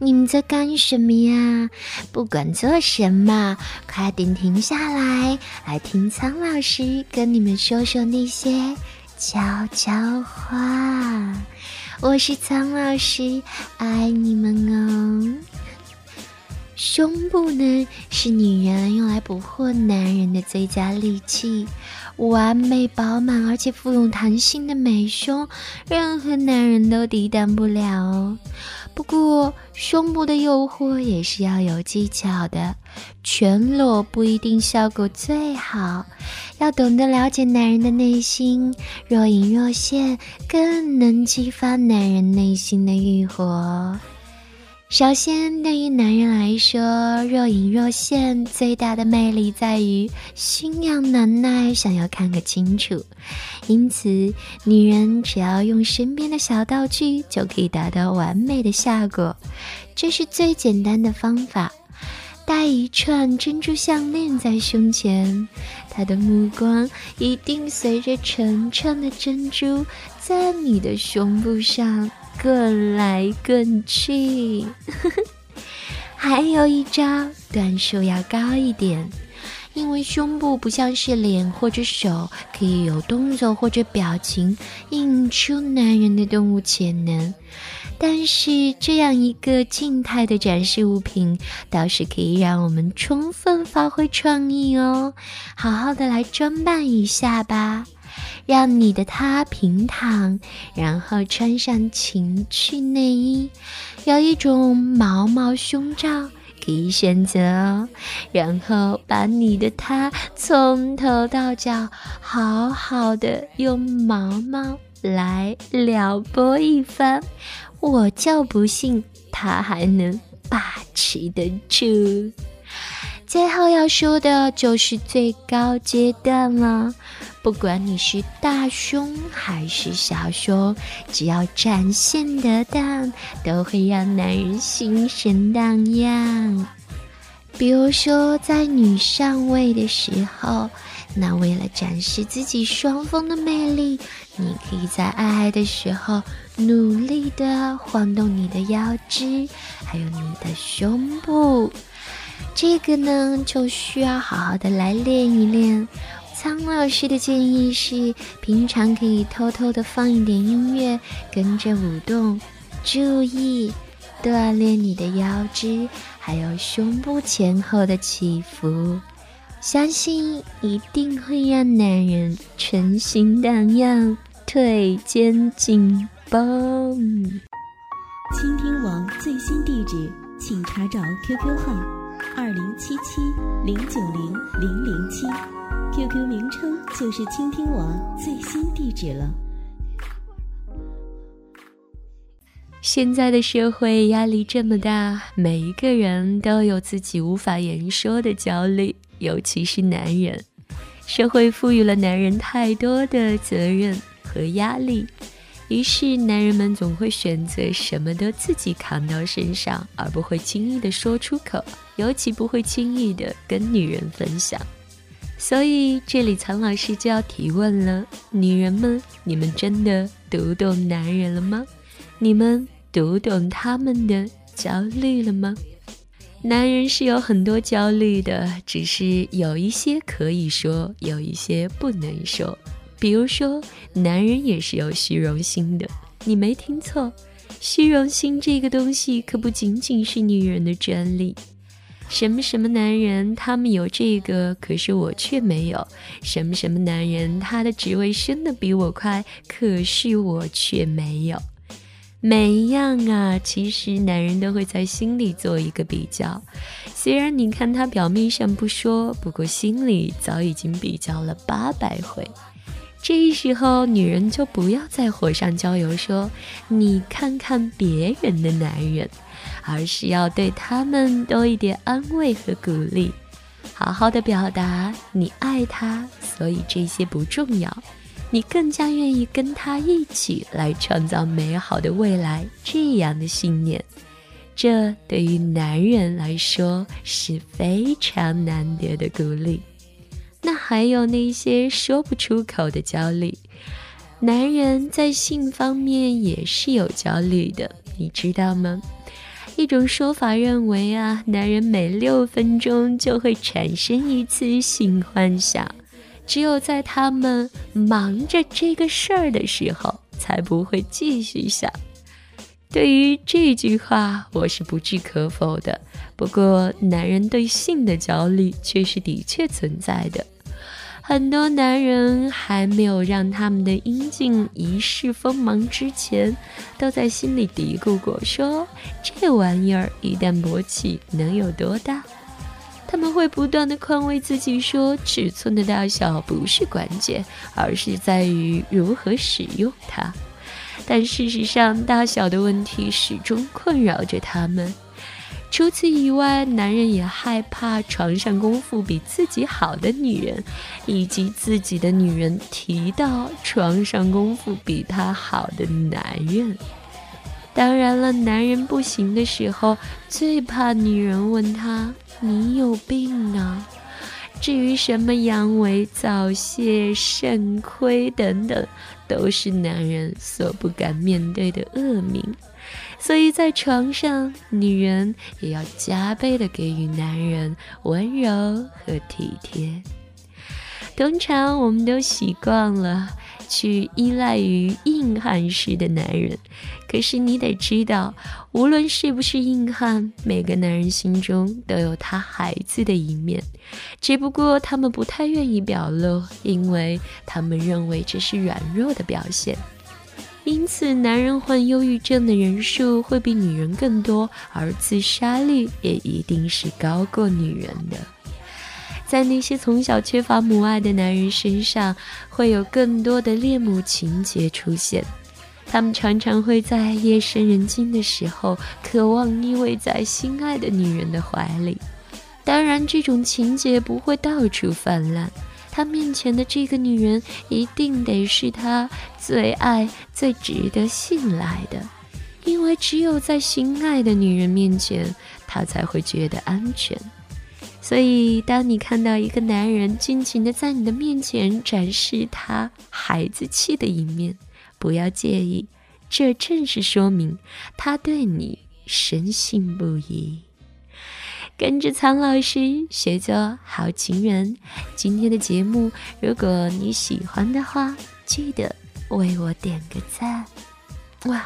你们在干什么呀？不管做什么，快点停下来，来听苍老师跟你们说说那些悄悄话。我是苍老师，爱你们哦。胸部呢，是女人用来捕获男人的最佳利器。完美饱满而且富有弹性的美胸，任何男人都抵挡不了哦。不过，胸部的诱惑也是要有技巧的，全裸不一定效果最好，要懂得了解男人的内心，若隐若现，更能激发男人内心的欲火。首先，对于男人来说，若隐若现最大的魅力在于心痒难耐，想要看个清楚。因此，女人只要用身边的小道具就可以达到完美的效果。这是最简单的方法：戴一串珍珠项链在胸前，他的目光一定随着成串的珍珠在你的胸部上。滚来滚去，还有一招，段数要高一点，因为胸部不像是脸或者手，可以有动作或者表情映出男人的动物潜能，但是这样一个静态的展示物品，倒是可以让我们充分发挥创意哦，好好的来装扮一下吧。让你的他平躺，然后穿上情趣内衣，有一种毛毛胸罩可以选择哦。然后把你的他从头到脚好好的用毛毛来撩拨一番，我就不信他还能把持得住。最后要说的就是最高阶段了。不管你是大胸还是小胸，只要展现得当，都会让男人心神荡漾。比如说，在女上位的时候，那为了展示自己双峰的魅力，你可以在爱爱的时候努力的晃动你的腰肢，还有你的胸部。这个呢，就需要好好的来练一练。苍老师的建议是，平常可以偷偷的放一点音乐，跟着舞动，注意锻炼你的腰肢，还有胸部前后的起伏，相信一定会让男人春心荡漾，腿间紧绷。倾听网最新地址，请查找 QQ 号二零七七零九零零零七。QQ 名称就是倾听网最新地址了。现在的社会压力这么大，每一个人都有自己无法言说的焦虑，尤其是男人。社会赋予了男人太多的责任和压力，于是男人们总会选择什么都自己扛到身上，而不会轻易的说出口，尤其不会轻易的跟女人分享。所以，这里曹老师就要提问了：女人们，你们真的读懂男人了吗？你们读懂他们的焦虑了吗？男人是有很多焦虑的，只是有一些可以说，有一些不能说。比如说，男人也是有虚荣心的。你没听错，虚荣心这个东西可不仅仅是女人的专利。什么什么男人，他们有这个，可是我却没有；什么什么男人，他的职位升得比我快，可是我却没有。每一样啊，其实男人都会在心里做一个比较。虽然你看他表面上不说，不过心里早已经比较了八百回。这时候，女人就不要再火上浇油，说你看看别人的男人。而是要对他们多一点安慰和鼓励，好好的表达你爱他，所以这些不重要，你更加愿意跟他一起来创造美好的未来这样的信念，这对于男人来说是非常难得的鼓励。还有那些说不出口的焦虑，男人在性方面也是有焦虑的，你知道吗？一种说法认为啊，男人每六分钟就会产生一次性幻想，只有在他们忙着这个事儿的时候，才不会继续想。对于这句话，我是不置可否的。不过，男人对性的焦虑却是的确存在的。很多男人还没有让他们的阴茎一世锋芒之前，都在心里嘀咕过：说这玩意儿一旦勃起能有多大？他们会不断的宽慰自己说，尺寸的大小不是关键，而是在于如何使用它。但事实上，大小的问题始终困扰着他们。除此以外，男人也害怕床上功夫比自己好的女人，以及自己的女人提到床上功夫比他好的男人。当然了，男人不行的时候，最怕女人问他：“你有病啊？”至于什么阳痿、早泄、肾亏等等，都是男人所不敢面对的恶名。所以在床上，女人也要加倍的给予男人温柔和体贴。通常我们都习惯了。去依赖于硬汉式的男人，可是你得知道，无论是不是硬汉，每个男人心中都有他孩子的一面，只不过他们不太愿意表露，因为他们认为这是软弱的表现。因此，男人患忧郁症的人数会比女人更多，而自杀率也一定是高过女人的。在那些从小缺乏母爱的男人身上，会有更多的恋母情节出现。他们常常会在夜深人静的时候，渴望依偎在心爱的女人的怀里。当然，这种情节不会到处泛滥。他面前的这个女人，一定得是他最爱、最值得信赖的，因为只有在心爱的女人面前，他才会觉得安全。所以，当你看到一个男人尽情的在你的面前展示他孩子气的一面，不要介意，这正是说明他对你深信不疑。跟着苍老师学做好情人。今天的节目，如果你喜欢的话，记得为我点个赞，哇！